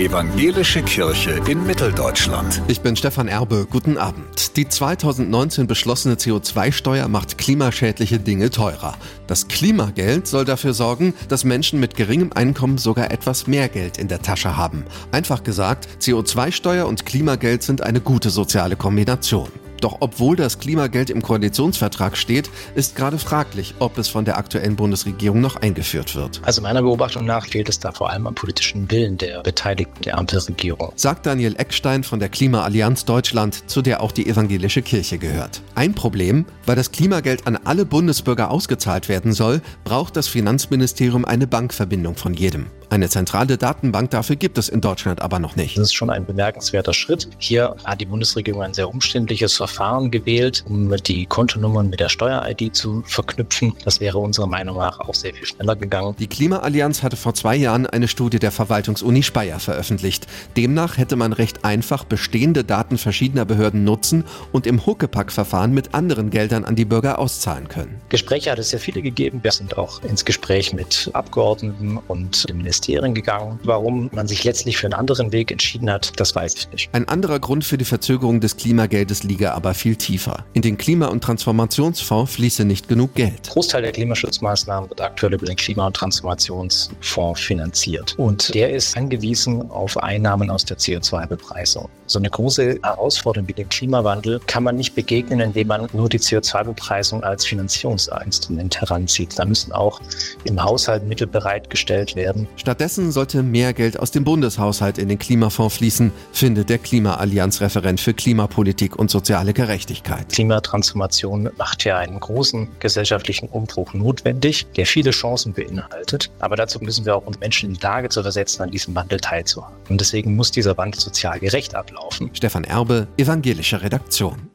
Evangelische Kirche in Mitteldeutschland. Ich bin Stefan Erbe, guten Abend. Die 2019 beschlossene CO2-Steuer macht klimaschädliche Dinge teurer. Das Klimageld soll dafür sorgen, dass Menschen mit geringem Einkommen sogar etwas mehr Geld in der Tasche haben. Einfach gesagt, CO2-Steuer und Klimageld sind eine gute soziale Kombination. Doch obwohl das Klimageld im Koalitionsvertrag steht, ist gerade fraglich, ob es von der aktuellen Bundesregierung noch eingeführt wird. Also meiner Beobachtung nach fehlt es da vor allem am politischen Willen der Beteiligten der Ampelregierung. Sagt Daniel Eckstein von der Klimaallianz Deutschland, zu der auch die evangelische Kirche gehört. Ein Problem, weil das Klimageld an alle Bundesbürger ausgezahlt werden soll, braucht das Finanzministerium eine Bankverbindung von jedem. Eine zentrale Datenbank dafür gibt es in Deutschland aber noch nicht. Das ist schon ein bemerkenswerter Schritt. Hier hat die Bundesregierung ein sehr umständliches Verfahren gewählt, um die Kontonummern mit der Steuer-ID zu verknüpfen. Das wäre unserer Meinung nach auch sehr viel schneller gegangen. Die Klimaallianz hatte vor zwei Jahren eine Studie der Verwaltungsuni Speyer veröffentlicht. Demnach hätte man recht einfach bestehende Daten verschiedener Behörden nutzen und im Huckepack-Verfahren mit anderen Geldern an die Bürger auszahlen können. Gespräche hat es sehr viele gegeben. Wir sind auch ins Gespräch mit Abgeordneten und dem Ministerium Ministerien gegangen. Warum man sich letztlich für einen anderen Weg entschieden hat, das weiß ich nicht. Ein anderer Grund für die Verzögerung des Klimageldes liege aber viel tiefer. In den Klima- und Transformationsfonds fließe nicht genug Geld. Großteil der Klimaschutzmaßnahmen wird aktuell über den Klima- und Transformationsfonds finanziert. Und der ist angewiesen auf Einnahmen aus der CO2-Bepreisung. So eine große Herausforderung wie den Klimawandel kann man nicht begegnen, indem man nur die CO2-Bepreisung als Finanzierungsinstrument heranzieht. Da müssen auch im Haushalt Mittel bereitgestellt werden. Stattdessen sollte mehr Geld aus dem Bundeshaushalt in den Klimafonds fließen, findet der Klimaallianz-Referent für Klimapolitik und soziale Gerechtigkeit. Klimatransformation macht ja einen großen gesellschaftlichen Umbruch notwendig, der viele Chancen beinhaltet. Aber dazu müssen wir auch uns Menschen in die Lage zu versetzen, an diesem Wandel teilzuhaben. Und deswegen muss dieser Wandel sozial gerecht ablaufen. Stefan Erbe, Evangelische Redaktion.